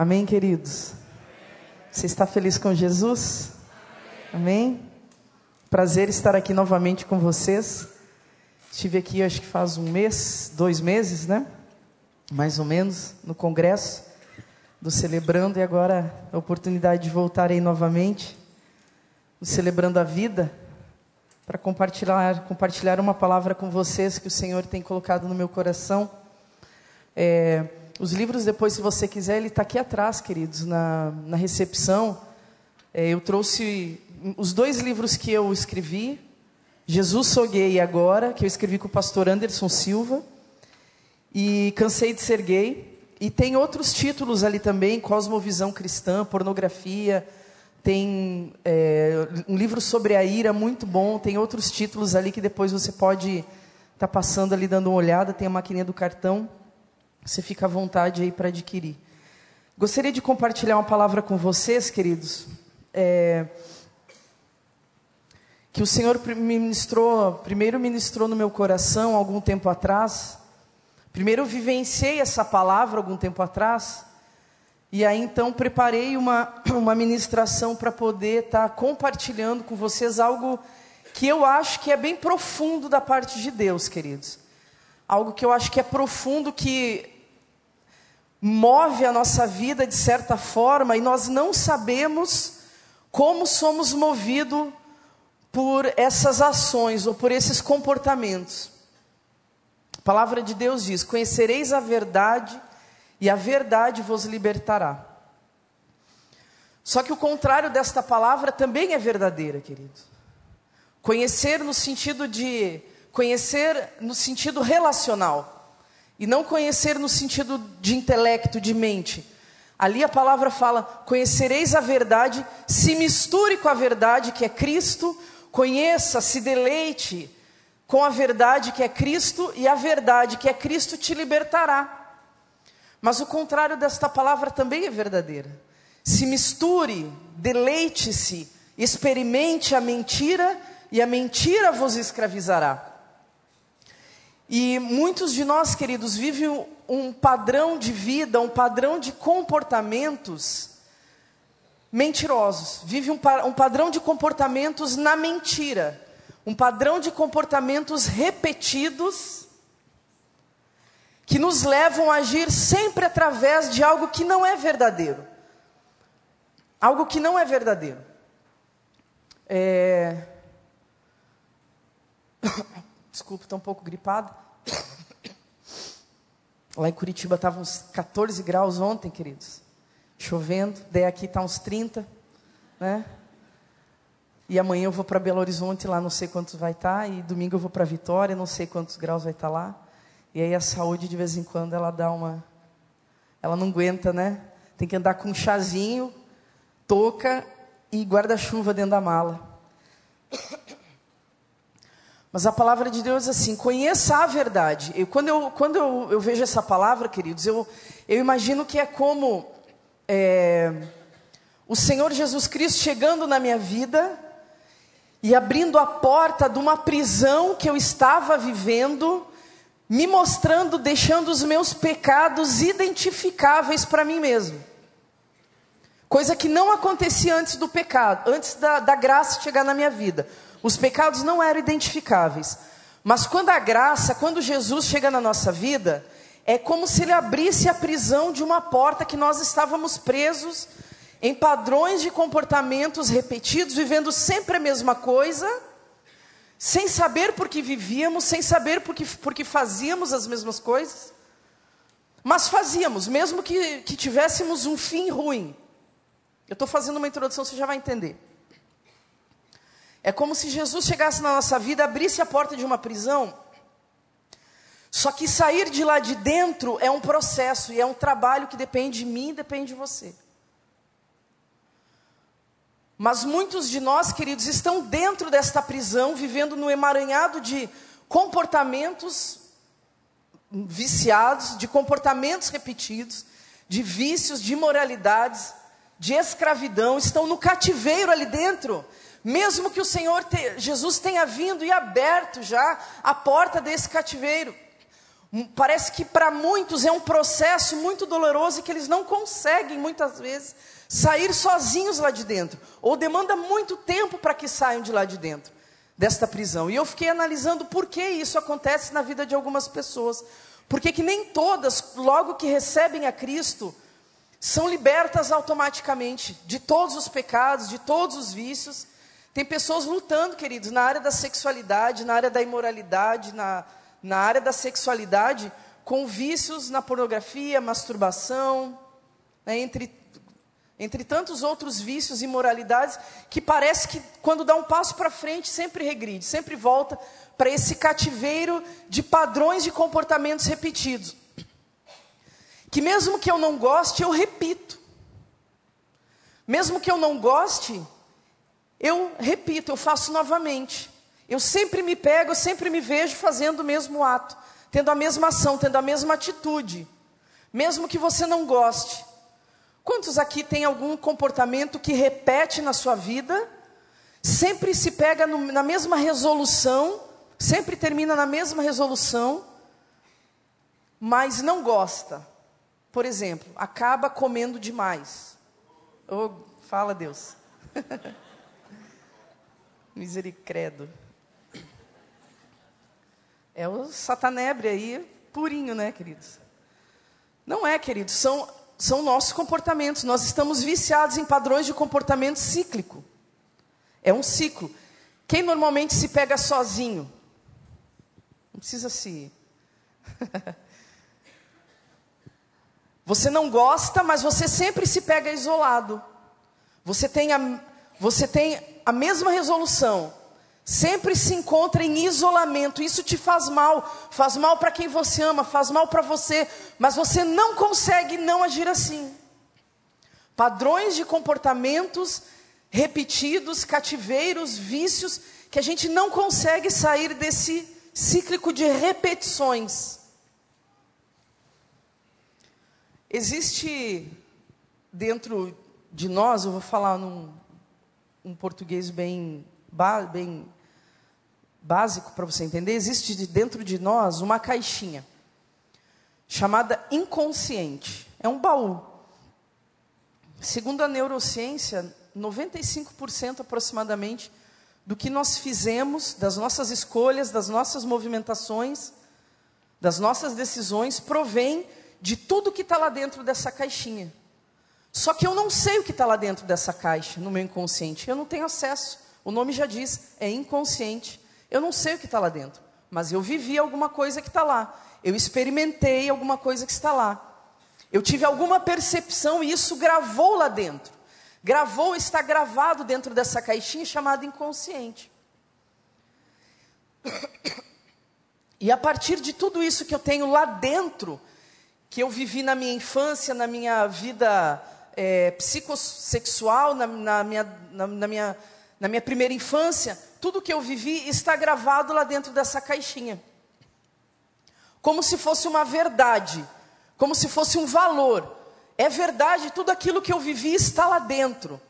Amém, queridos? Você está feliz com Jesus? Amém? Prazer estar aqui novamente com vocês. Estive aqui, acho que faz um mês, dois meses, né? Mais ou menos, no congresso do Celebrando, e agora a oportunidade de voltar aí novamente, no Celebrando a Vida, para compartilhar, compartilhar uma palavra com vocês que o Senhor tem colocado no meu coração. É, os livros, depois, se você quiser, ele está aqui atrás, queridos, na, na recepção. É, eu trouxe os dois livros que eu escrevi, Jesus Sou Gay Agora, que eu escrevi com o pastor Anderson Silva, e Cansei de Ser Gay. E tem outros títulos ali também, Cosmovisão Cristã, Pornografia, tem é, um livro sobre a ira muito bom, tem outros títulos ali que depois você pode estar tá passando ali dando uma olhada, tem a maquininha do cartão. Você fica à vontade aí para adquirir. Gostaria de compartilhar uma palavra com vocês, queridos. É, que o Senhor ministrou, primeiro ministrou no meu coração algum tempo atrás. Primeiro eu vivenciei essa palavra algum tempo atrás. E aí então preparei uma, uma ministração para poder estar tá compartilhando com vocês algo que eu acho que é bem profundo da parte de Deus, queridos algo que eu acho que é profundo, que move a nossa vida de certa forma e nós não sabemos como somos movidos por essas ações ou por esses comportamentos. A palavra de Deus diz: Conhecereis a verdade e a verdade vos libertará. Só que o contrário desta palavra também é verdadeira, querido. Conhecer no sentido de Conhecer no sentido relacional e não conhecer no sentido de intelecto, de mente. Ali a palavra fala: conhecereis a verdade, se misture com a verdade que é Cristo, conheça, se deleite com a verdade que é Cristo, e a verdade que é Cristo te libertará. Mas o contrário desta palavra também é verdadeira. Se misture, deleite-se, experimente a mentira, e a mentira vos escravizará. E muitos de nós, queridos, vivem um padrão de vida, um padrão de comportamentos mentirosos. Vive um, um padrão de comportamentos na mentira. Um padrão de comportamentos repetidos que nos levam a agir sempre através de algo que não é verdadeiro. Algo que não é verdadeiro. É... Desculpa, estou um pouco gripado. Lá em Curitiba estava uns 14 graus ontem, queridos. Chovendo. Daí aqui está uns 30, né? E amanhã eu vou para Belo Horizonte, lá não sei quantos vai estar. Tá, e domingo eu vou para Vitória, não sei quantos graus vai estar tá lá. E aí a saúde, de vez em quando, ela dá uma. Ela não aguenta, né? Tem que andar com um chazinho, touca e guarda-chuva dentro da mala. Mas a palavra de Deus é assim: conheça a verdade. Eu, quando eu, quando eu, eu, vejo essa palavra, queridos, eu, eu imagino que é como é, o Senhor Jesus Cristo chegando na minha vida e abrindo a porta de uma prisão que eu estava vivendo, me mostrando, deixando os meus pecados identificáveis para mim mesmo. Coisa que não acontecia antes do pecado, antes da, da graça chegar na minha vida. Os pecados não eram identificáveis. Mas quando a graça, quando Jesus chega na nossa vida, é como se ele abrisse a prisão de uma porta que nós estávamos presos em padrões de comportamentos repetidos, vivendo sempre a mesma coisa, sem saber por que vivíamos, sem saber por que, por que fazíamos as mesmas coisas. Mas fazíamos, mesmo que, que tivéssemos um fim ruim. Eu estou fazendo uma introdução, você já vai entender. É como se Jesus chegasse na nossa vida, abrisse a porta de uma prisão. Só que sair de lá de dentro é um processo e é um trabalho que depende de mim depende de você. Mas muitos de nós, queridos, estão dentro desta prisão, vivendo no emaranhado de comportamentos viciados, de comportamentos repetidos, de vícios, de imoralidades, de escravidão, estão no cativeiro ali dentro, mesmo que o Senhor te, Jesus tenha vindo e aberto já a porta desse cativeiro. Parece que para muitos é um processo muito doloroso e que eles não conseguem, muitas vezes, sair sozinhos lá de dentro. Ou demanda muito tempo para que saiam de lá de dentro, desta prisão. E eu fiquei analisando por que isso acontece na vida de algumas pessoas. Porque que nem todas, logo que recebem a Cristo, são libertas automaticamente de todos os pecados, de todos os vícios. Tem pessoas lutando, queridos, na área da sexualidade, na área da imoralidade, na, na área da sexualidade, com vícios na pornografia, masturbação, né, entre, entre tantos outros vícios e imoralidades, que parece que quando dá um passo para frente sempre regride, sempre volta para esse cativeiro de padrões de comportamentos repetidos que mesmo que eu não goste, eu repito. Mesmo que eu não goste, eu repito, eu faço novamente. Eu sempre me pego, eu sempre me vejo fazendo o mesmo ato, tendo a mesma ação, tendo a mesma atitude. Mesmo que você não goste. Quantos aqui tem algum comportamento que repete na sua vida, sempre se pega no, na mesma resolução, sempre termina na mesma resolução, mas não gosta? Por exemplo, acaba comendo demais. Oh, fala Deus. Misericredo. É o satanebre aí, purinho, né, queridos? Não é, queridos, são, são nossos comportamentos. Nós estamos viciados em padrões de comportamento cíclico. É um ciclo. Quem normalmente se pega sozinho? Não precisa se. Você não gosta, mas você sempre se pega isolado. Você tem a, você tem a mesma resolução. Sempre se encontra em isolamento. Isso te faz mal. Faz mal para quem você ama, faz mal para você. Mas você não consegue não agir assim. Padrões de comportamentos repetidos, cativeiros, vícios, que a gente não consegue sair desse cíclico de repetições. Existe dentro de nós, eu vou falar num um português bem, bem básico para você entender, existe dentro de nós uma caixinha chamada inconsciente. É um baú. Segundo a neurociência, 95% aproximadamente do que nós fizemos, das nossas escolhas, das nossas movimentações, das nossas decisões, provém de tudo que está lá dentro dessa caixinha. Só que eu não sei o que está lá dentro dessa caixa, no meu inconsciente. Eu não tenho acesso. O nome já diz, é inconsciente. Eu não sei o que está lá dentro. Mas eu vivi alguma coisa que está lá. Eu experimentei alguma coisa que está lá. Eu tive alguma percepção e isso gravou lá dentro. Gravou, está gravado dentro dessa caixinha chamada inconsciente. E a partir de tudo isso que eu tenho lá dentro, que eu vivi na minha infância, na minha vida é, psicossexual, na, na, minha, na, na, minha, na minha primeira infância, tudo que eu vivi está gravado lá dentro dessa caixinha. Como se fosse uma verdade, como se fosse um valor. É verdade, tudo aquilo que eu vivi está lá dentro.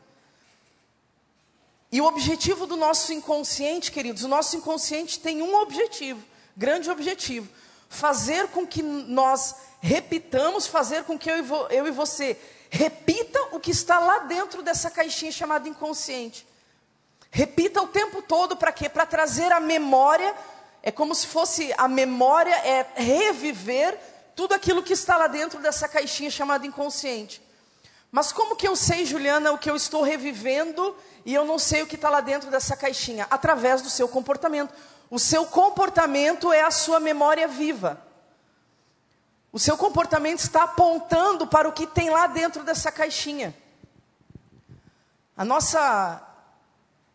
E o objetivo do nosso inconsciente, queridos, o nosso inconsciente tem um objetivo, grande objetivo: fazer com que nós repitamos, fazer com que eu e, vo, eu e você repita o que está lá dentro dessa caixinha chamada inconsciente. Repita o tempo todo para quê? Para trazer a memória, é como se fosse a memória, é reviver tudo aquilo que está lá dentro dessa caixinha chamada inconsciente. Mas como que eu sei, Juliana, o que eu estou revivendo e eu não sei o que está lá dentro dessa caixinha? Através do seu comportamento. O seu comportamento é a sua memória viva. O seu comportamento está apontando para o que tem lá dentro dessa caixinha. A nossa,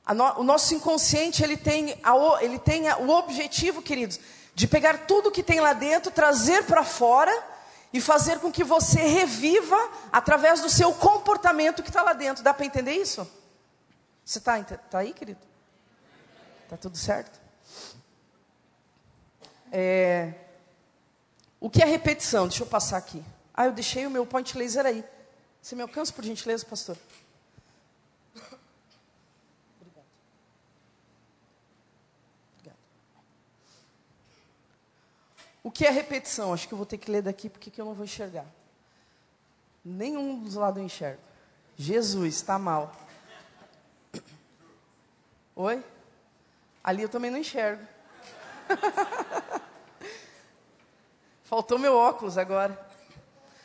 a no, o nosso inconsciente ele tem, a, ele tem a, o objetivo, queridos, de pegar tudo que tem lá dentro, trazer para fora e fazer com que você reviva através do seu comportamento que está lá dentro. Dá para entender isso? Você está tá aí, querido? Está tudo certo? É, o que é repetição? Deixa eu passar aqui. Ah, eu deixei o meu point laser aí. Você me alcança, por gentileza, pastor? Obrigado. Obrigado. O que é repetição? Acho que eu vou ter que ler daqui porque que eu não vou enxergar. Nenhum dos lados eu enxergo. Jesus, está mal. Oi? Ali eu também não enxergo. Faltou meu óculos agora.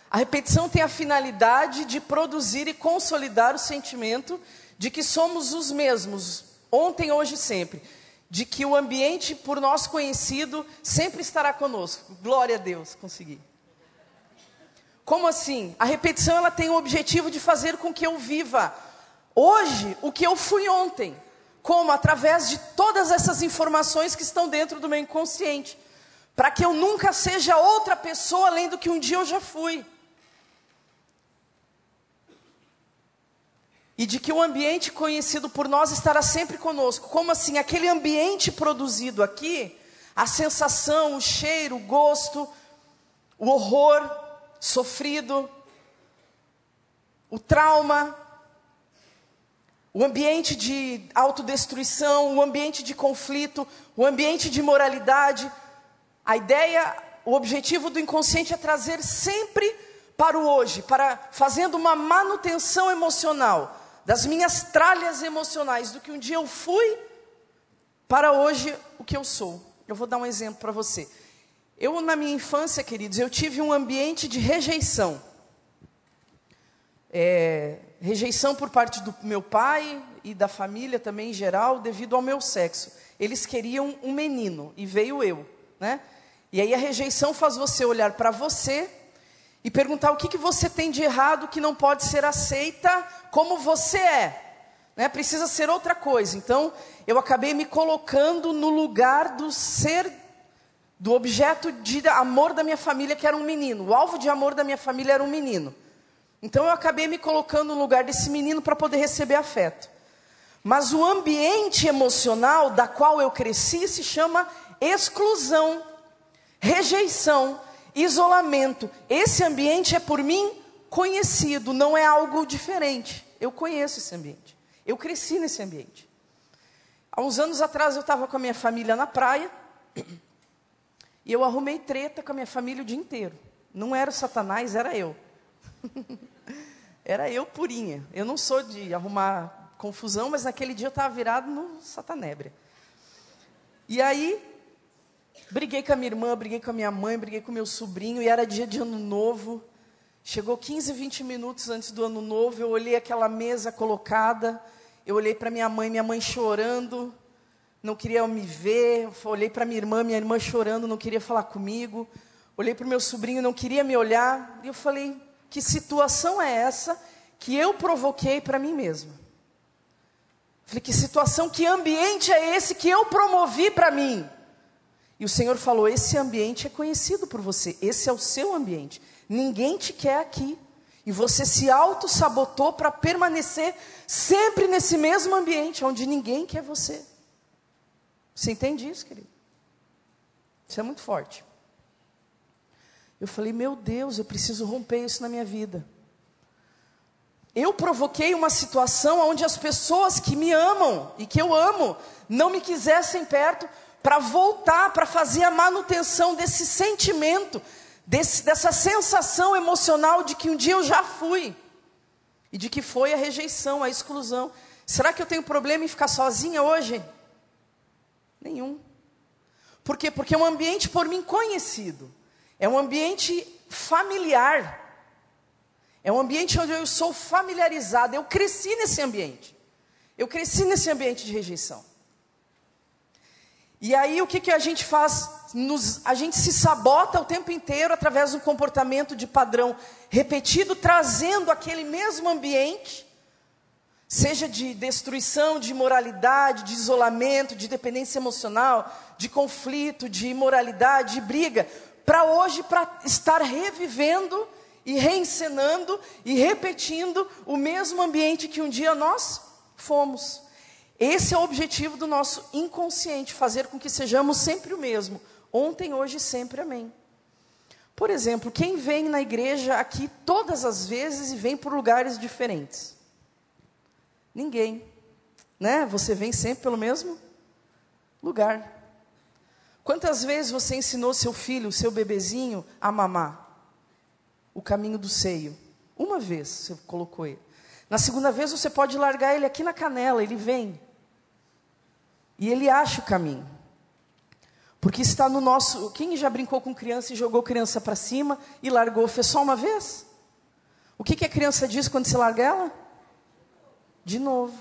A repetição tem a finalidade de produzir e consolidar o sentimento de que somos os mesmos, ontem, hoje e sempre. De que o ambiente por nós conhecido sempre estará conosco. Glória a Deus, consegui. Como assim? A repetição ela tem o objetivo de fazer com que eu viva hoje o que eu fui ontem. Como? Através de todas essas informações que estão dentro do meu inconsciente. Para que eu nunca seja outra pessoa além do que um dia eu já fui. E de que o ambiente conhecido por nós estará sempre conosco. Como assim? Aquele ambiente produzido aqui, a sensação, o cheiro, o gosto, o horror sofrido, o trauma, o ambiente de autodestruição, o ambiente de conflito, o ambiente de moralidade. A ideia, o objetivo do inconsciente é trazer sempre para o hoje, para fazendo uma manutenção emocional das minhas tralhas emocionais, do que um dia eu fui para hoje o que eu sou. Eu vou dar um exemplo para você. Eu, na minha infância, queridos, eu tive um ambiente de rejeição. É, rejeição por parte do meu pai e da família também em geral, devido ao meu sexo. Eles queriam um menino e veio eu, né? E aí a rejeição faz você olhar para você e perguntar o que, que você tem de errado que não pode ser aceita como você é. Né? Precisa ser outra coisa. Então, eu acabei me colocando no lugar do ser, do objeto de amor da minha família, que era um menino. O alvo de amor da minha família era um menino. Então eu acabei me colocando no lugar desse menino para poder receber afeto. Mas o ambiente emocional da qual eu cresci se chama exclusão, rejeição, isolamento. Esse ambiente é por mim conhecido, não é algo diferente. Eu conheço esse ambiente. Eu cresci nesse ambiente. Há uns anos atrás eu estava com a minha família na praia e eu arrumei treta com a minha família o dia inteiro. Não era o Satanás, era eu. Era eu purinha. Eu não sou de arrumar confusão, mas naquele dia eu estava virado no satanébria. E aí, briguei com a minha irmã, briguei com a minha mãe, briguei com meu sobrinho, e era dia de ano novo. Chegou 15, 20 minutos antes do ano novo, eu olhei aquela mesa colocada, eu olhei para minha mãe, minha mãe chorando, não queria me ver, olhei para minha irmã, minha irmã chorando, não queria falar comigo, olhei para o meu sobrinho, não queria me olhar, e eu falei, que situação é essa que eu provoquei para mim mesma? Falei, que situação, que ambiente é esse que eu promovi para mim? E o Senhor falou: esse ambiente é conhecido por você, esse é o seu ambiente. Ninguém te quer aqui. E você se auto-sabotou para permanecer sempre nesse mesmo ambiente, onde ninguém quer você. Você entende isso, querido? Isso é muito forte. Eu falei, meu Deus, eu preciso romper isso na minha vida. Eu provoquei uma situação onde as pessoas que me amam e que eu amo não me quisessem perto para voltar, para fazer a manutenção desse sentimento, desse, dessa sensação emocional de que um dia eu já fui e de que foi a rejeição, a exclusão. Será que eu tenho problema em ficar sozinha hoje? Nenhum. Por quê? Porque é um ambiente por mim conhecido. É um ambiente familiar. É um ambiente onde eu sou familiarizado. Eu cresci nesse ambiente. Eu cresci nesse ambiente de rejeição. E aí o que, que a gente faz? Nos, a gente se sabota o tempo inteiro através um comportamento de padrão repetido, trazendo aquele mesmo ambiente, seja de destruição, de imoralidade, de isolamento, de dependência emocional, de conflito, de imoralidade, de briga, para hoje, para estar revivendo e reencenando e repetindo o mesmo ambiente que um dia nós fomos. Esse é o objetivo do nosso inconsciente, fazer com que sejamos sempre o mesmo, ontem, hoje e sempre, amém. Por exemplo, quem vem na igreja aqui todas as vezes e vem por lugares diferentes? Ninguém, né? Você vem sempre pelo mesmo lugar. Quantas vezes você ensinou seu filho, seu bebezinho, a mamar? O caminho do seio. Uma vez você colocou ele. Na segunda vez você pode largar ele aqui na canela, ele vem. E ele acha o caminho. Porque está no nosso. Quem já brincou com criança e jogou criança para cima e largou? Fez só uma vez? O que, que a criança diz quando se larga ela? De novo.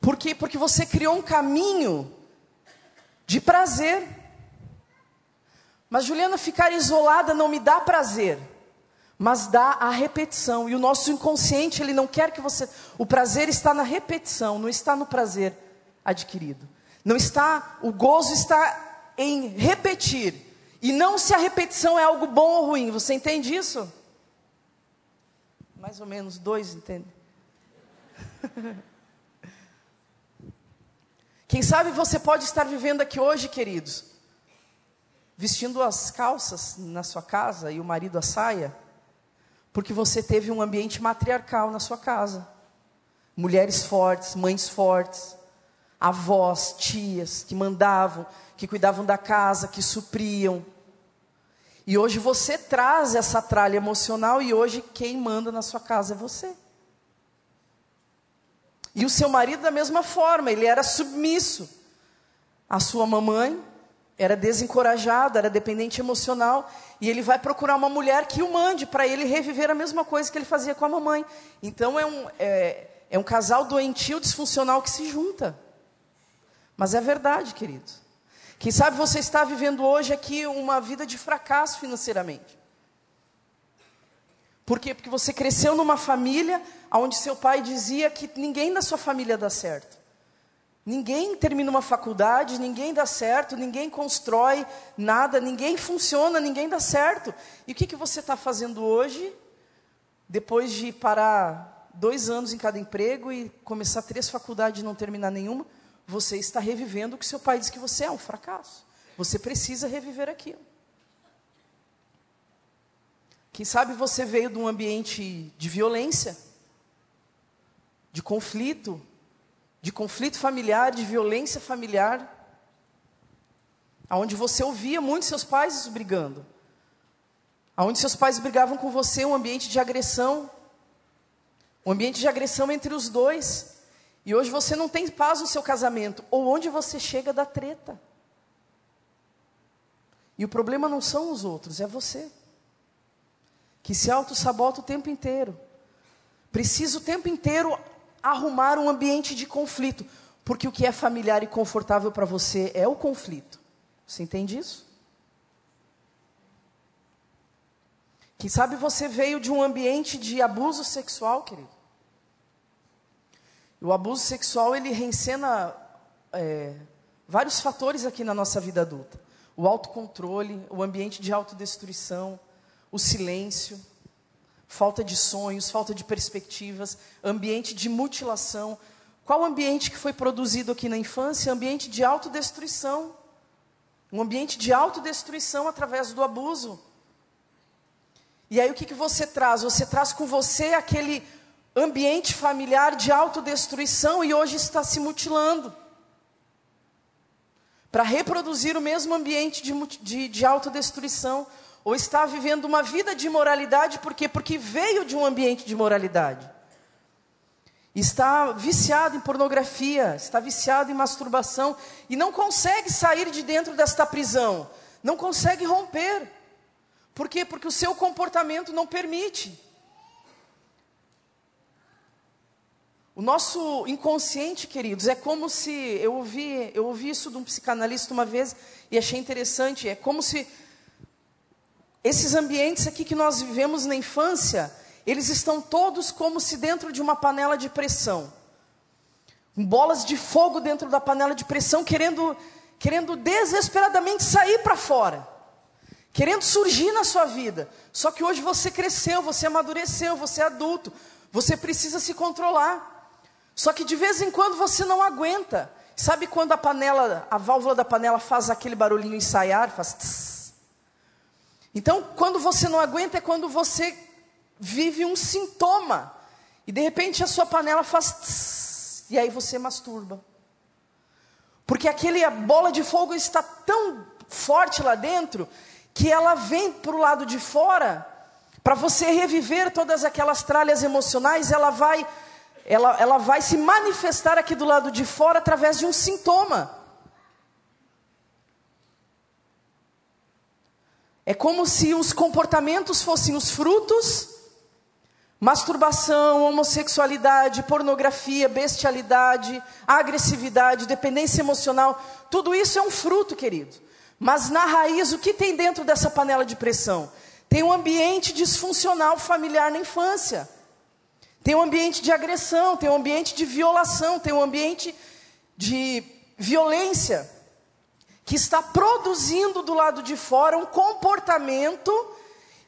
Por quê? Porque você criou um caminho de prazer. Mas Juliana, ficar isolada não me dá prazer mas dá a repetição. E o nosso inconsciente, ele não quer que você. O prazer está na repetição, não está no prazer adquirido. Não está, o gozo está em repetir. E não se a repetição é algo bom ou ruim. Você entende isso? Mais ou menos dois, entende? Quem sabe você pode estar vivendo aqui hoje, queridos, vestindo as calças na sua casa e o marido a saia porque você teve um ambiente matriarcal na sua casa. Mulheres fortes, mães fortes, avós, tias que mandavam, que cuidavam da casa, que supriam. E hoje você traz essa tralha emocional e hoje quem manda na sua casa é você. E o seu marido da mesma forma, ele era submisso. A sua mamãe era desencorajado, era dependente emocional, e ele vai procurar uma mulher que o mande para ele reviver a mesma coisa que ele fazia com a mamãe. Então é um, é, é um casal doentio, disfuncional que se junta. Mas é verdade, querido. Quem sabe você está vivendo hoje aqui uma vida de fracasso financeiramente. Por quê? Porque você cresceu numa família onde seu pai dizia que ninguém da sua família dá certo. Ninguém termina uma faculdade, ninguém dá certo, ninguém constrói nada, ninguém funciona, ninguém dá certo. E o que, que você está fazendo hoje, depois de parar dois anos em cada emprego e começar três faculdades e não terminar nenhuma? Você está revivendo o que seu pai diz que você é, um fracasso. Você precisa reviver aquilo. Quem sabe você veio de um ambiente de violência, de conflito, de conflito familiar, de violência familiar, aonde você ouvia muitos seus pais brigando, aonde seus pais brigavam com você, um ambiente de agressão, um ambiente de agressão entre os dois, e hoje você não tem paz no seu casamento, ou onde você chega da treta. E o problema não são os outros, é você. Que se auto-sabota o tempo inteiro. Precisa o tempo inteiro arrumar um ambiente de conflito, porque o que é familiar e confortável para você é o conflito. Você entende isso? Quem sabe você veio de um ambiente de abuso sexual, querido. O abuso sexual ele reencena é, vários fatores aqui na nossa vida adulta: o autocontrole, o ambiente de autodestruição, o silêncio falta de sonhos, falta de perspectivas, ambiente de mutilação. Qual ambiente que foi produzido aqui na infância? Ambiente de autodestruição. Um ambiente de autodestruição através do abuso. E aí o que, que você traz? Você traz com você aquele ambiente familiar de autodestruição e hoje está se mutilando. Para reproduzir o mesmo ambiente de, de, de autodestruição ou está vivendo uma vida de imoralidade, por quê? Porque veio de um ambiente de moralidade. Está viciado em pornografia, está viciado em masturbação e não consegue sair de dentro desta prisão, não consegue romper. Por quê? Porque o seu comportamento não permite. O nosso inconsciente, queridos, é como se eu ouvi, eu ouvi isso de um psicanalista uma vez e achei interessante, é como se esses ambientes aqui que nós vivemos na infância, eles estão todos como se dentro de uma panela de pressão. Bolas de fogo dentro da panela de pressão, querendo, querendo desesperadamente sair para fora. Querendo surgir na sua vida. Só que hoje você cresceu, você amadureceu, você é adulto. Você precisa se controlar. Só que de vez em quando você não aguenta. Sabe quando a panela, a válvula da panela faz aquele barulhinho ensaiar, faz tss, então, quando você não aguenta é quando você vive um sintoma. E de repente a sua panela faz tss, e aí você masturba. Porque aquele bola de fogo está tão forte lá dentro que ela vem para o lado de fora para você reviver todas aquelas tralhas emocionais, ela vai ela, ela vai se manifestar aqui do lado de fora através de um sintoma. É como se os comportamentos fossem os frutos, masturbação, homossexualidade, pornografia, bestialidade, agressividade, dependência emocional, tudo isso é um fruto, querido. Mas na raiz, o que tem dentro dessa panela de pressão? Tem um ambiente disfuncional familiar na infância. Tem um ambiente de agressão, tem um ambiente de violação, tem um ambiente de violência que está produzindo do lado de fora um comportamento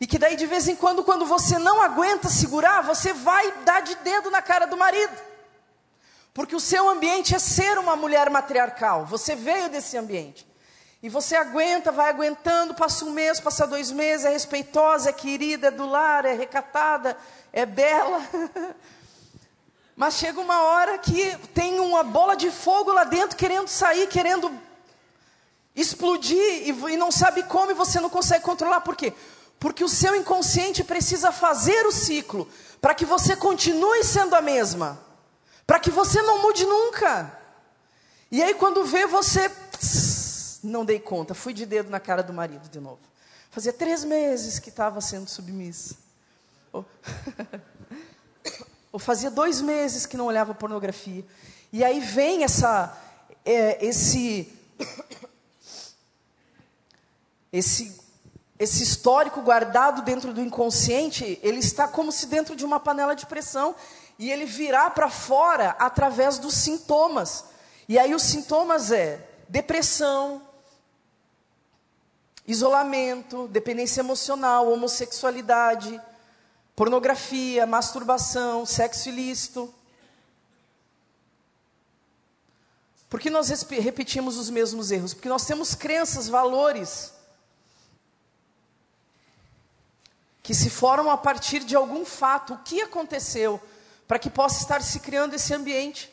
e que daí de vez em quando, quando você não aguenta segurar, você vai dar de dedo na cara do marido. Porque o seu ambiente é ser uma mulher matriarcal, você veio desse ambiente. E você aguenta, vai aguentando, passa um mês, passa dois meses, é respeitosa, é querida, é do lar, é recatada, é bela. Mas chega uma hora que tem uma bola de fogo lá dentro querendo sair, querendo explodir e, não sabe como e você não consegue controlar. Por quê? Porque o seu inconsciente precisa fazer o ciclo para que você continue sendo a mesma, para que você não mude nunca. E aí quando vê você, não dei conta, fui de dedo na cara do marido de novo. Fazia três meses que estava sendo submissa. Ou, ou fazia dois meses que não olhava pornografia. E aí vem essa, é, esse esse, esse histórico guardado dentro do inconsciente, ele está como se dentro de uma panela de pressão e ele virá para fora através dos sintomas. E aí os sintomas é depressão, isolamento, dependência emocional, homossexualidade, pornografia, masturbação, sexo ilícito. Por que nós repetimos os mesmos erros? Porque nós temos crenças, valores que se formam a partir de algum fato. O que aconteceu para que possa estar se criando esse ambiente?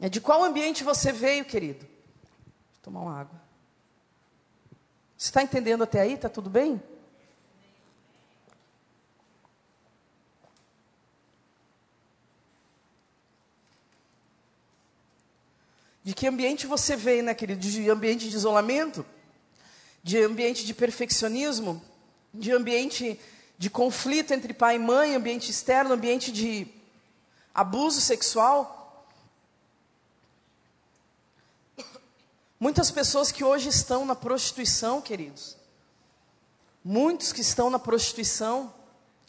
É de qual ambiente você veio, querido? Vou tomar uma água. Você está entendendo até aí? Está tudo bem? De que ambiente você veio, né, querido? De ambiente de isolamento? De ambiente de perfeccionismo? De ambiente de conflito entre pai e mãe, ambiente externo, ambiente de abuso sexual. Muitas pessoas que hoje estão na prostituição, queridos. Muitos que estão na prostituição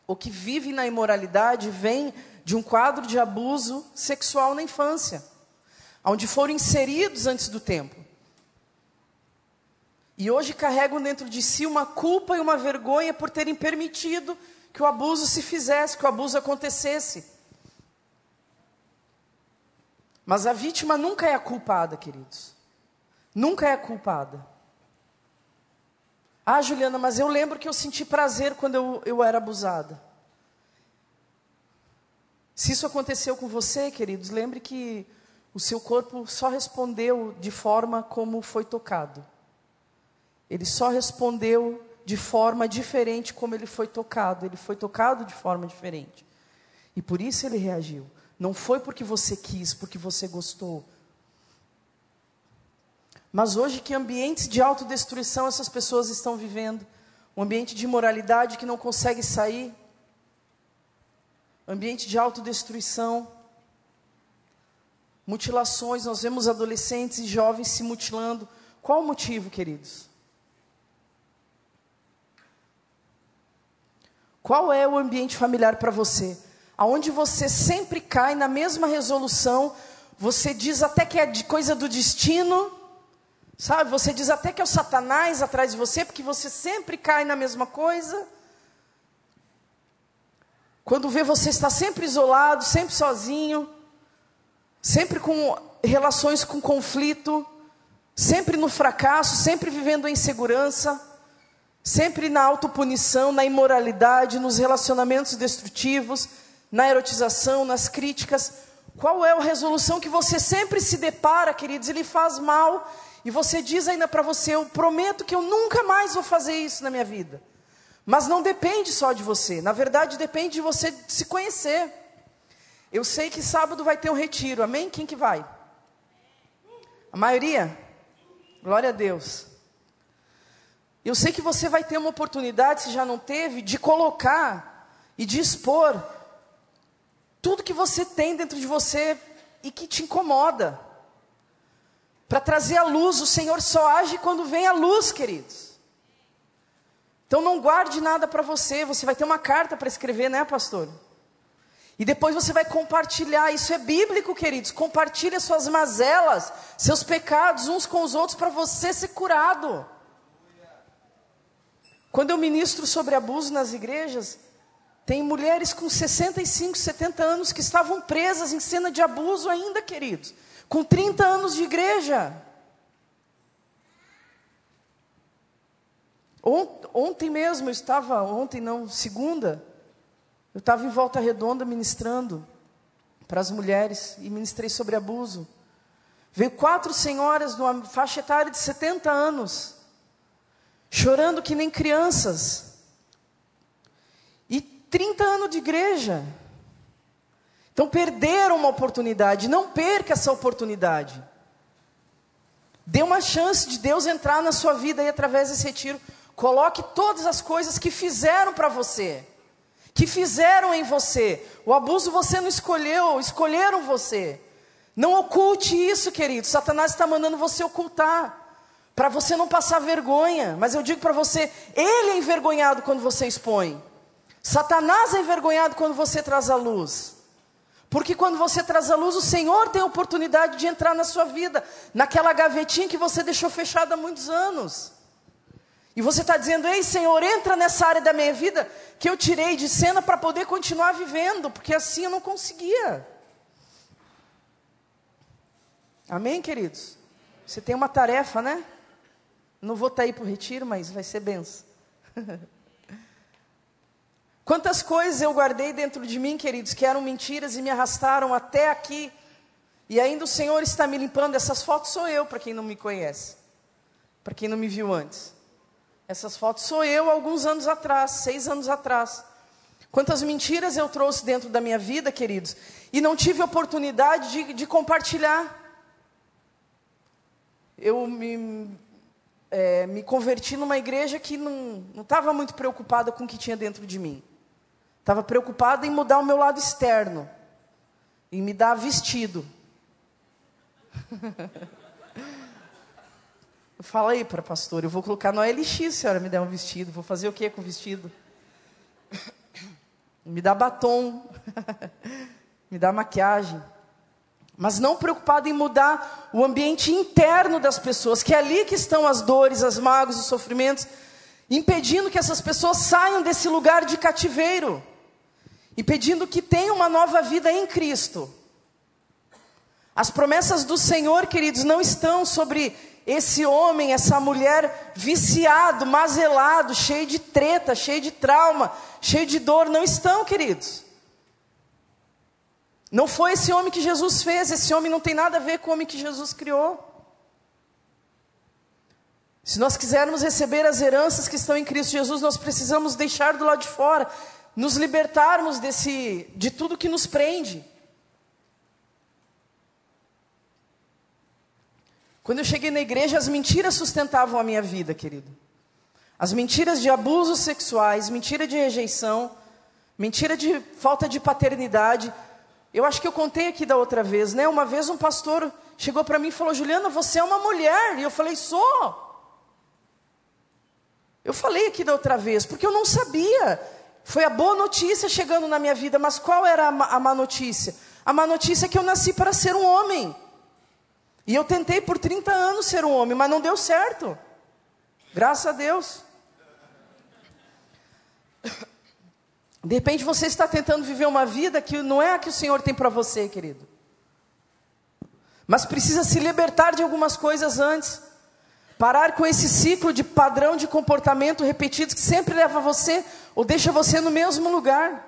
ou que vivem na imoralidade vêm de um quadro de abuso sexual na infância, onde foram inseridos antes do tempo. E hoje carregam dentro de si uma culpa e uma vergonha por terem permitido que o abuso se fizesse, que o abuso acontecesse. Mas a vítima nunca é a culpada, queridos. Nunca é a culpada. Ah, Juliana, mas eu lembro que eu senti prazer quando eu, eu era abusada. Se isso aconteceu com você, queridos, lembre que o seu corpo só respondeu de forma como foi tocado. Ele só respondeu de forma diferente como ele foi tocado. Ele foi tocado de forma diferente. E por isso ele reagiu. Não foi porque você quis, porque você gostou. Mas hoje, que ambientes de autodestruição essas pessoas estão vivendo? Um ambiente de imoralidade que não consegue sair. Ambiente de autodestruição. Mutilações, nós vemos adolescentes e jovens se mutilando. Qual o motivo, queridos? Qual é o ambiente familiar para você? Aonde você sempre cai na mesma resolução, você diz até que é coisa do destino, sabe? Você diz até que é o Satanás atrás de você, porque você sempre cai na mesma coisa. Quando vê você está sempre isolado, sempre sozinho, sempre com relações com conflito, sempre no fracasso, sempre vivendo a insegurança. Sempre na autopunição, na imoralidade, nos relacionamentos destrutivos, na erotização, nas críticas. Qual é a resolução que você sempre se depara, queridos, e lhe faz mal, e você diz ainda para você: Eu prometo que eu nunca mais vou fazer isso na minha vida. Mas não depende só de você, na verdade depende de você se conhecer. Eu sei que sábado vai ter um retiro, amém? Quem que vai? A maioria? Glória a Deus. Eu sei que você vai ter uma oportunidade, se já não teve, de colocar e de expor tudo que você tem dentro de você e que te incomoda. Para trazer a luz, o Senhor só age quando vem a luz, queridos. Então não guarde nada para você, você vai ter uma carta para escrever, né, pastor? E depois você vai compartilhar, isso é bíblico, queridos. Compartilhe as suas mazelas, seus pecados uns com os outros para você ser curado. Quando eu ministro sobre abuso nas igrejas, tem mulheres com 65, 70 anos que estavam presas em cena de abuso ainda, queridos, com 30 anos de igreja. Ontem mesmo, eu estava, ontem não, segunda, eu estava em volta redonda ministrando para as mulheres e ministrei sobre abuso. Veio quatro senhoras de uma faixa etária de 70 anos, chorando que nem crianças. 30 anos de igreja. Então perderam uma oportunidade, não perca essa oportunidade. Dê uma chance de Deus entrar na sua vida aí através desse retiro. Coloque todas as coisas que fizeram para você, que fizeram em você. O abuso você não escolheu, escolheram você. Não oculte isso, querido. Satanás está mandando você ocultar, para você não passar vergonha. Mas eu digo para você, ele é envergonhado quando você expõe. Satanás é envergonhado quando você traz a luz. Porque quando você traz a luz, o Senhor tem a oportunidade de entrar na sua vida, naquela gavetinha que você deixou fechada há muitos anos. E você está dizendo, ei Senhor, entra nessa área da minha vida que eu tirei de cena para poder continuar vivendo, porque assim eu não conseguia. Amém, queridos? Você tem uma tarefa, né? Não vou estar tá aí para o retiro, mas vai ser benção. Quantas coisas eu guardei dentro de mim, queridos, que eram mentiras e me arrastaram até aqui. E ainda o Senhor está me limpando. Essas fotos sou eu, para quem não me conhece, para quem não me viu antes. Essas fotos sou eu alguns anos atrás, seis anos atrás. Quantas mentiras eu trouxe dentro da minha vida, queridos, e não tive oportunidade de, de compartilhar. Eu me, é, me converti numa igreja que não estava muito preocupada com o que tinha dentro de mim. Estava preocupada em mudar o meu lado externo. Em me dar vestido. eu falei para a pastora, eu vou colocar no LX se a senhora me der um vestido. Vou fazer o que com o vestido? me dá batom. me dá maquiagem. Mas não preocupado em mudar o ambiente interno das pessoas, que é ali que estão as dores, as mágoas, os sofrimentos, impedindo que essas pessoas saiam desse lugar de cativeiro e pedindo que tenha uma nova vida em Cristo. As promessas do Senhor, queridos, não estão sobre esse homem, essa mulher viciado, mazelado, cheio de treta, cheio de trauma, cheio de dor, não estão, queridos. Não foi esse homem que Jesus fez, esse homem não tem nada a ver com o homem que Jesus criou. Se nós quisermos receber as heranças que estão em Cristo Jesus, nós precisamos deixar do lado de fora nos libertarmos desse, de tudo que nos prende. Quando eu cheguei na igreja, as mentiras sustentavam a minha vida, querido. As mentiras de abusos sexuais, mentira de rejeição, mentira de falta de paternidade. Eu acho que eu contei aqui da outra vez, né? Uma vez um pastor chegou para mim e falou: Juliana, você é uma mulher. E eu falei: sou. Eu falei aqui da outra vez, porque eu não sabia. Foi a boa notícia chegando na minha vida, mas qual era a má, a má notícia? A má notícia é que eu nasci para ser um homem. E eu tentei por 30 anos ser um homem, mas não deu certo. Graças a Deus. De repente você está tentando viver uma vida que não é a que o Senhor tem para você, querido. Mas precisa se libertar de algumas coisas antes. Parar com esse ciclo de padrão de comportamento repetido que sempre leva você ou deixa você no mesmo lugar.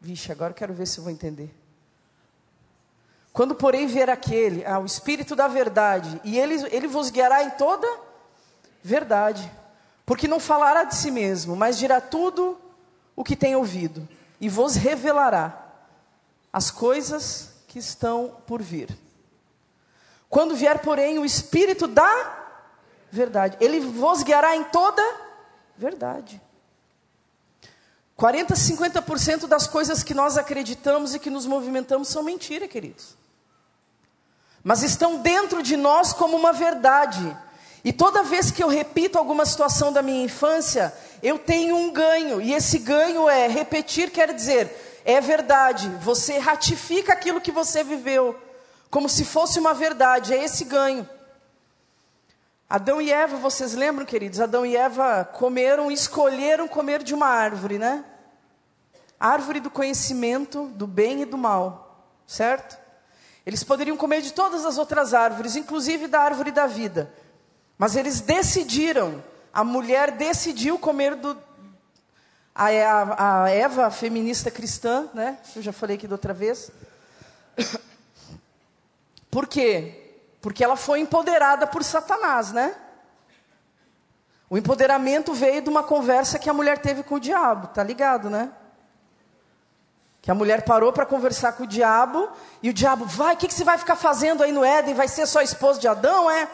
Vixe, agora quero ver se eu vou entender. Quando, porém, vier aquele, ah, o Espírito da verdade, e ele, ele vos guiará em toda verdade, porque não falará de si mesmo, mas dirá tudo o que tem ouvido, e vos revelará as coisas que estão por vir. Quando vier, porém, o Espírito da verdade, ele vos guiará em toda verdade. 40, 50% das coisas que nós acreditamos e que nos movimentamos são mentira, queridos. Mas estão dentro de nós como uma verdade. E toda vez que eu repito alguma situação da minha infância, eu tenho um ganho. E esse ganho é repetir, quer dizer, é verdade. Você ratifica aquilo que você viveu, como se fosse uma verdade. É esse ganho. Adão e Eva, vocês lembram, queridos? Adão e Eva comeram, escolheram comer de uma árvore, né? Árvore do conhecimento do bem e do mal, certo? Eles poderiam comer de todas as outras árvores, inclusive da árvore da vida. Mas eles decidiram, a mulher decidiu comer do. A, a, a Eva, a feminista cristã, né? Eu já falei aqui da outra vez. Por quê? Porque ela foi empoderada por Satanás, né? O empoderamento veio de uma conversa que a mulher teve com o diabo, tá ligado, né? Que a mulher parou para conversar com o diabo e o diabo, vai, o que, que você vai ficar fazendo aí no Éden? Vai ser só esposa de Adão, é?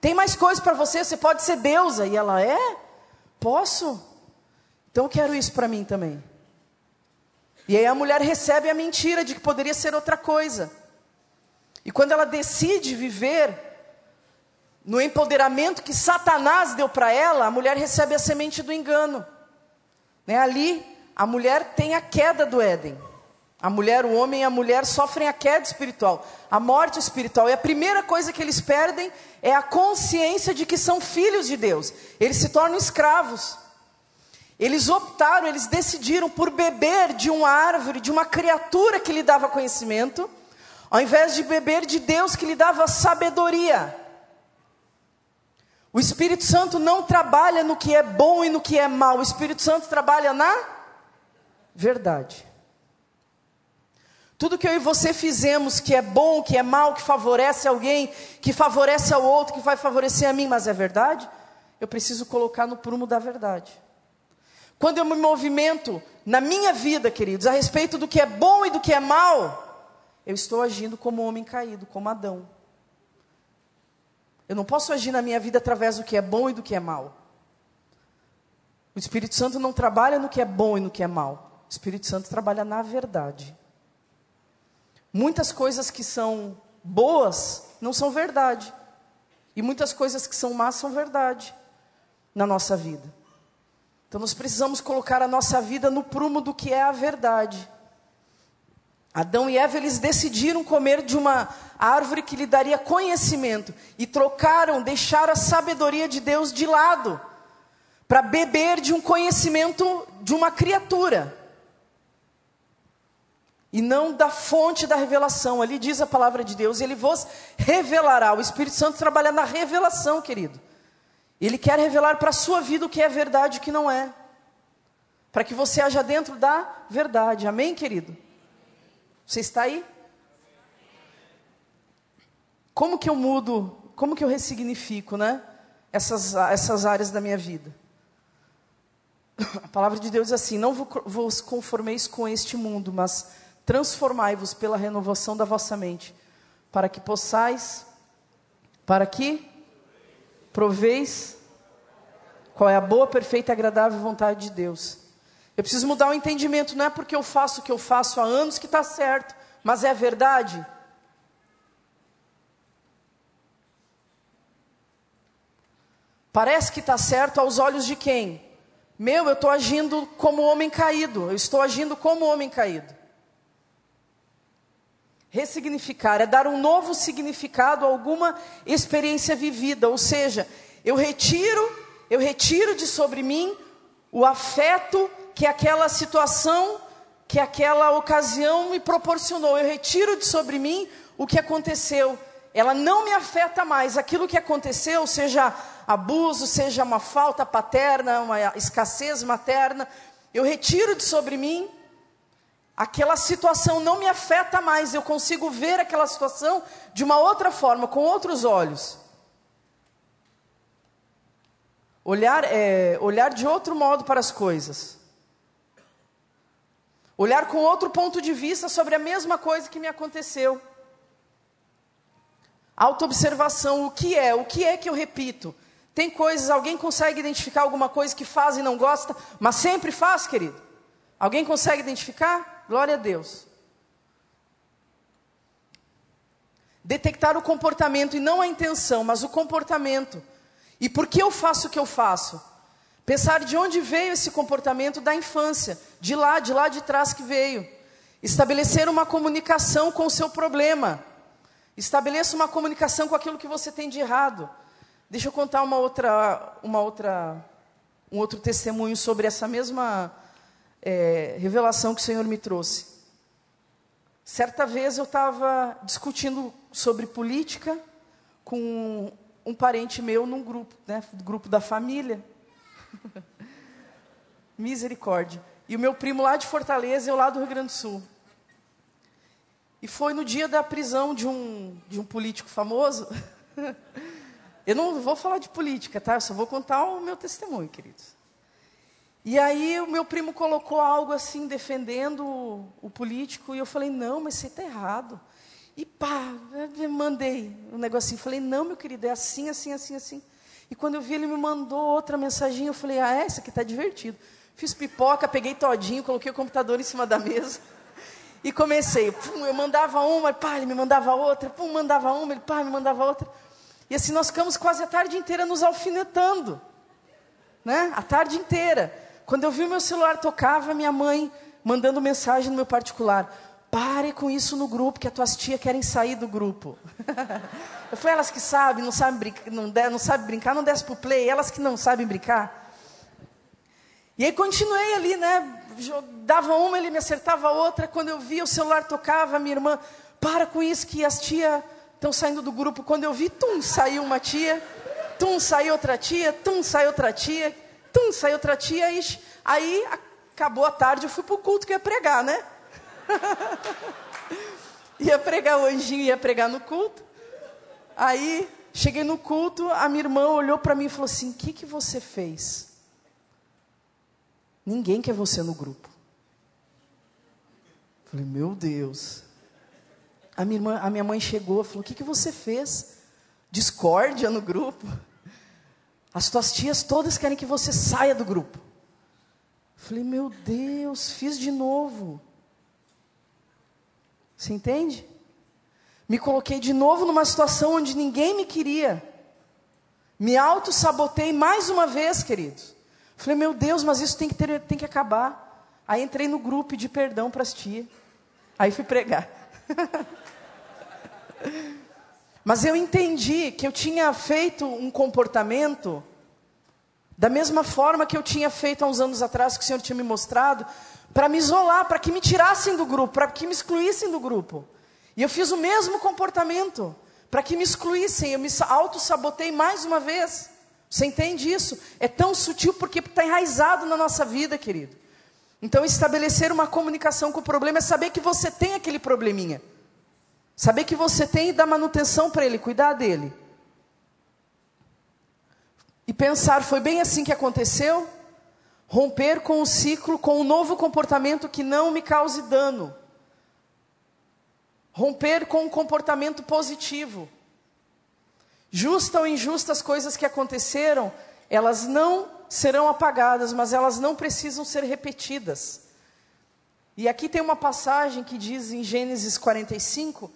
Tem mais coisas para você, você pode ser deusa. E ela, é? Posso? Então eu quero isso para mim também. E aí a mulher recebe a mentira de que poderia ser outra coisa. E quando ela decide viver no empoderamento que Satanás deu para ela, a mulher recebe a semente do engano. Né? Ali, a mulher tem a queda do Éden. A mulher, o homem e a mulher sofrem a queda espiritual, a morte espiritual. E a primeira coisa que eles perdem é a consciência de que são filhos de Deus. Eles se tornam escravos. Eles optaram, eles decidiram por beber de uma árvore, de uma criatura que lhe dava conhecimento, ao invés de beber de Deus que lhe dava sabedoria. O Espírito Santo não trabalha no que é bom e no que é mal, o Espírito Santo trabalha na verdade. Tudo que eu e você fizemos que é bom, que é mal, que favorece alguém, que favorece ao outro, que vai favorecer a mim, mas é verdade, eu preciso colocar no prumo da verdade. Quando eu me movimento na minha vida, queridos, a respeito do que é bom e do que é mal, eu estou agindo como homem caído, como Adão. Eu não posso agir na minha vida através do que é bom e do que é mal. O Espírito Santo não trabalha no que é bom e no que é mal. O Espírito Santo trabalha na verdade. Muitas coisas que são boas não são verdade. E muitas coisas que são más são verdade na nossa vida. Então nós precisamos colocar a nossa vida no prumo do que é a verdade. Adão e Eva eles decidiram comer de uma árvore que lhe daria conhecimento e trocaram, deixaram a sabedoria de Deus de lado para beber de um conhecimento de uma criatura e não da fonte da revelação. Ali diz a palavra de Deus, ele vos revelará. O Espírito Santo trabalha na revelação, querido. Ele quer revelar para a sua vida o que é verdade e o que não é. Para que você haja dentro da verdade. Amém, querido? Você está aí? Como que eu mudo, como que eu ressignifico, né? Essas, essas áreas da minha vida. A palavra de Deus diz assim: Não vos conformeis com este mundo, mas transformai-vos pela renovação da vossa mente, para que possais, para que proveis qual é a boa, perfeita e agradável vontade de Deus. Eu preciso mudar o entendimento, não é porque eu faço o que eu faço há anos que está certo, mas é verdade. Parece que está certo aos olhos de quem? Meu, eu estou agindo como homem caído, eu estou agindo como homem caído. Ressignificar é dar um novo significado a alguma experiência vivida, ou seja, eu retiro, eu retiro de sobre mim o afeto que aquela situação, que aquela ocasião me proporcionou. Eu retiro de sobre mim o que aconteceu. Ela não me afeta mais. Aquilo que aconteceu, seja abuso, seja uma falta paterna, uma escassez materna, eu retiro de sobre mim aquela situação não me afeta mais, eu consigo ver aquela situação de uma outra forma, com outros olhos. Olhar, é, olhar de outro modo para as coisas. Olhar com outro ponto de vista sobre a mesma coisa que me aconteceu. Autoobservação, o que é? O que é que eu repito? Tem coisas, alguém consegue identificar alguma coisa que faz e não gosta, mas sempre faz, querido? Alguém consegue identificar? Glória a Deus. Detectar o comportamento e não a intenção, mas o comportamento. E por que eu faço o que eu faço? Pensar de onde veio esse comportamento da infância, de lá, de lá de trás que veio. Estabelecer uma comunicação com o seu problema. Estabeleça uma comunicação com aquilo que você tem de errado. Deixa eu contar uma outra, uma outra, um outro testemunho sobre essa mesma é, revelação que o Senhor me trouxe. Certa vez eu estava discutindo sobre política com um parente meu num grupo, né, grupo da família. Misericórdia. E o meu primo lá de Fortaleza eu lá do Rio Grande do Sul. E foi no dia da prisão de um, de um político famoso. Eu não vou falar de política, tá? Eu só vou contar o meu testemunho, queridos. E aí o meu primo colocou algo assim, defendendo o, o político, e eu falei, não, mas você está errado. E pá, mandei um negocinho. Falei, não, meu querido, é assim, assim, assim, assim. E quando eu vi, ele me mandou outra mensagem. Eu falei, ah, essa aqui está divertido. Fiz pipoca, peguei todinho, coloquei o computador em cima da mesa. E comecei. Pum, eu mandava uma, pá, ele me mandava outra. Pum, mandava uma, ele pá, me mandava outra. E assim nós ficamos quase a tarde inteira nos alfinetando. Né? A tarde inteira. Quando eu vi o meu celular tocava, minha mãe mandando mensagem no meu particular. Pare com isso no grupo, que as tuas tias querem sair do grupo. eu falei, elas que sabem, não sabem brincar, não, não sabem brincar, não desce pro play, elas que não sabem brincar. E aí continuei ali, né? Dava uma, ele me acertava outra. Quando eu via o celular tocava, minha irmã, para com isso que as tias estão saindo do grupo. Quando eu vi, tum, saiu uma tia, tum, saiu outra tia, tum, saiu outra tia, tum, saiu outra tia. Aí, aí acabou a tarde, eu fui para o culto que ia pregar, né? ia pregar o anjinho, ia pregar no culto. Aí cheguei no culto, a minha irmã olhou para mim e falou assim: O que, que você fez? Ninguém quer você no grupo. Falei, meu Deus. A minha, irmã, a minha mãe chegou e falou: O que, que você fez? Discórdia no grupo? As tuas tias todas querem que você saia do grupo. Falei, meu Deus, fiz de novo. Você entende? Me coloquei de novo numa situação onde ninguém me queria. Me auto-sabotei mais uma vez, queridos. Falei, meu Deus, mas isso tem que, ter, tem que acabar. Aí entrei no grupo de perdão para as tias. Aí fui pregar. Mas eu entendi que eu tinha feito um comportamento da mesma forma que eu tinha feito há uns anos atrás, que o Senhor tinha me mostrado, para me isolar, para que me tirassem do grupo, para que me excluíssem do grupo. E eu fiz o mesmo comportamento, para que me excluíssem, eu me auto-sabotei mais uma vez. Você entende isso? É tão sutil porque está enraizado na nossa vida, querido. Então, estabelecer uma comunicação com o problema é saber que você tem aquele probleminha. Saber que você tem e dar manutenção para ele, cuidar dele. E pensar, foi bem assim que aconteceu? Romper com o ciclo, com um novo comportamento que não me cause dano. Romper com um comportamento positivo. Justa ou injusta as coisas que aconteceram, elas não serão apagadas, mas elas não precisam ser repetidas. E aqui tem uma passagem que diz em Gênesis 45,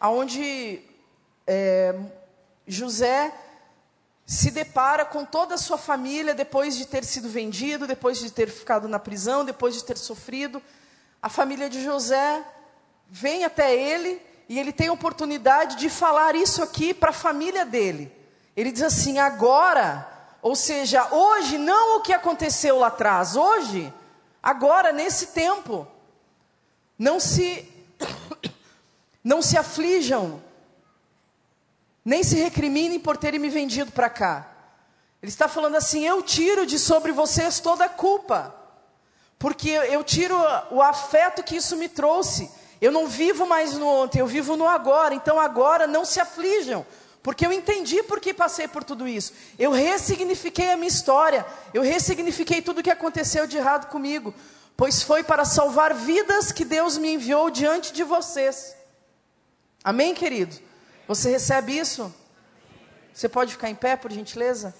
aonde é, José se depara com toda a sua família depois de ter sido vendido, depois de ter ficado na prisão, depois de ter sofrido. A família de José vem até ele e ele tem a oportunidade de falar isso aqui para a família dele. Ele diz assim: agora, ou seja, hoje, não o que aconteceu lá atrás, hoje, agora, nesse tempo, não se, não se aflijam nem se recriminem por terem me vendido para cá. Ele está falando assim: eu tiro de sobre vocês toda a culpa, Porque eu tiro o afeto que isso me trouxe. Eu não vivo mais no ontem, eu vivo no agora. Então agora não se aflijam, porque eu entendi por que passei por tudo isso. Eu ressignifiquei a minha história, eu ressignifiquei tudo o que aconteceu de errado comigo, pois foi para salvar vidas que Deus me enviou diante de vocês. Amém, querido? Você recebe isso? Você pode ficar em pé, por gentileza?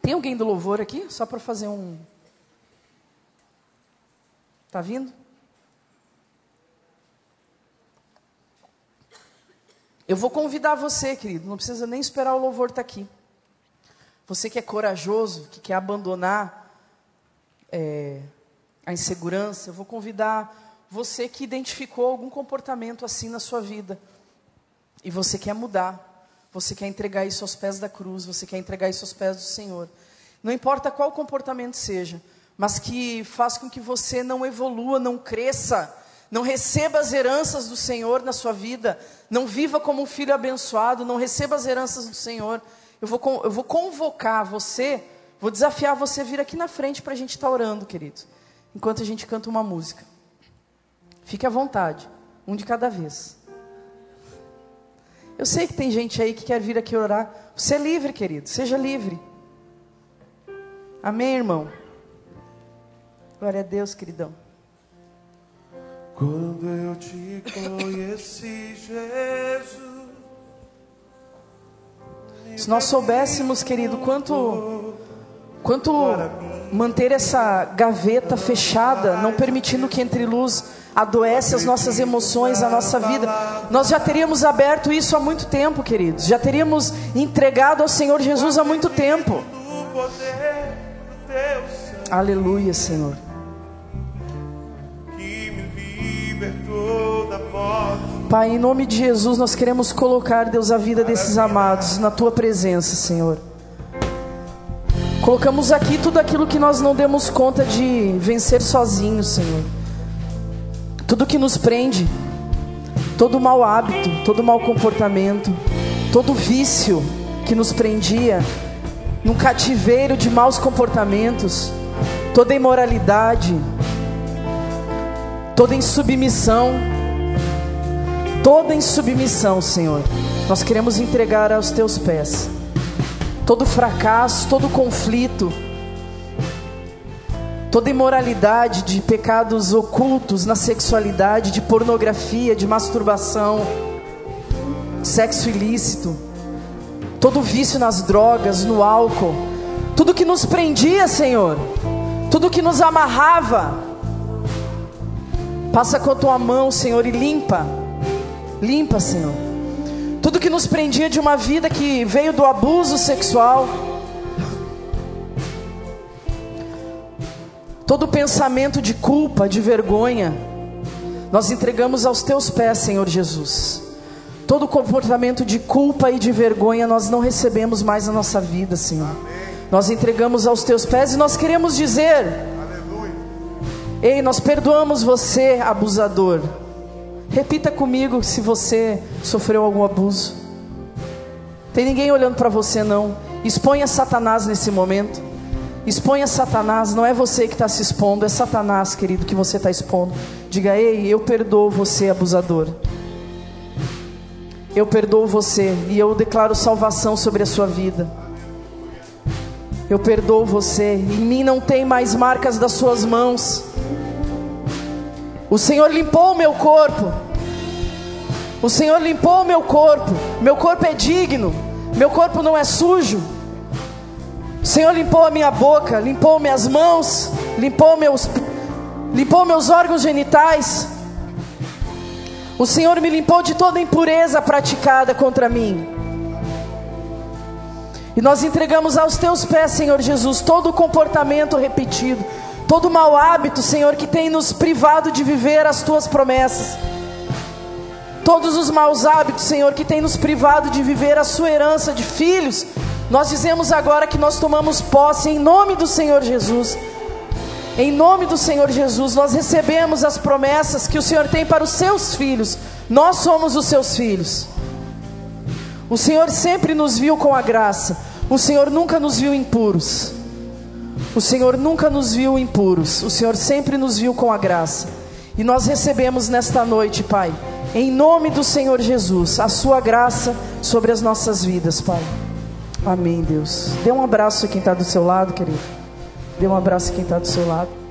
Tem alguém do louvor aqui? Só para fazer um. Tá vindo? Eu vou convidar você, querido, não precisa nem esperar o louvor estar tá aqui. Você que é corajoso, que quer abandonar é, a insegurança, eu vou convidar você que identificou algum comportamento assim na sua vida e você quer mudar. Você quer entregar isso aos pés da cruz, você quer entregar isso aos pés do Senhor. Não importa qual comportamento seja, mas que faz com que você não evolua, não cresça, não receba as heranças do Senhor na sua vida, não viva como um filho abençoado, não receba as heranças do Senhor. Eu vou, eu vou convocar você, vou desafiar você a vir aqui na frente para a gente estar tá orando, querido, enquanto a gente canta uma música. Fique à vontade, um de cada vez. Eu sei que tem gente aí que quer vir aqui orar. Você é livre, querido, seja livre. Amém, irmão? Glória a Deus, queridão. Quando eu te conheci, Jesus. Se nós soubéssemos, querido, quanto quanto manter essa gaveta fechada, não permitindo que entre luz adoece as nossas emoções, a nossa vida. Nós já teríamos aberto isso há muito tempo, queridos. Já teríamos entregado ao Senhor Jesus há muito tempo. Aleluia, Senhor. Pai, em nome de Jesus, nós queremos colocar, Deus, a vida desses amados na tua presença, Senhor. Colocamos aqui tudo aquilo que nós não demos conta de vencer sozinhos, Senhor tudo que nos prende, todo mau hábito, todo mau comportamento, todo vício que nos prendia num cativeiro de maus comportamentos, toda imoralidade, toda insubmissão, toda insubmissão, Senhor, nós queremos entregar aos teus pés. Todo fracasso, todo conflito, toda imoralidade de pecados ocultos na sexualidade, de pornografia, de masturbação, sexo ilícito, todo vício nas drogas, no álcool, tudo que nos prendia, Senhor, tudo que nos amarrava, passa com a tua mão, Senhor, e limpa, limpa, Senhor, tudo que nos prendia de uma vida que veio do abuso sexual Todo pensamento de culpa, de vergonha, nós entregamos aos teus pés, Senhor Jesus. Todo comportamento de culpa e de vergonha nós não recebemos mais na nossa vida, Senhor. Amém. Nós entregamos aos teus pés e nós queremos dizer: Aleluia. Ei, nós perdoamos você, abusador. Repita comigo se você sofreu algum abuso. Tem ninguém olhando para você, não. Exponha Satanás nesse momento. Exponha Satanás, não é você que está se expondo, é Satanás, querido, que você está expondo. Diga, ei, eu perdoo você, abusador. Eu perdoo você e eu declaro salvação sobre a sua vida. Eu perdoo você. Em mim não tem mais marcas das suas mãos. O Senhor limpou o meu corpo. O Senhor limpou o meu corpo. Meu corpo é digno. Meu corpo não é sujo. O Senhor limpou a minha boca, limpou minhas mãos, limpou meus, limpou meus órgãos genitais. O Senhor me limpou de toda impureza praticada contra mim. E nós entregamos aos teus pés, Senhor Jesus, todo o comportamento repetido, todo mau hábito, Senhor, que tem nos privado de viver as tuas promessas. Todos os maus hábitos, Senhor, que tem nos privado de viver a sua herança de filhos, nós dizemos agora que nós tomamos posse em nome do Senhor Jesus. Em nome do Senhor Jesus, nós recebemos as promessas que o Senhor tem para os seus filhos. Nós somos os seus filhos. O Senhor sempre nos viu com a graça. O Senhor nunca nos viu impuros. O Senhor nunca nos viu impuros. O Senhor sempre nos viu com a graça. E nós recebemos nesta noite, Pai, em nome do Senhor Jesus, a Sua graça sobre as nossas vidas, Pai. Amém, Deus. Dê um abraço a quem está do seu lado, querido. Dê um abraço a quem está do seu lado.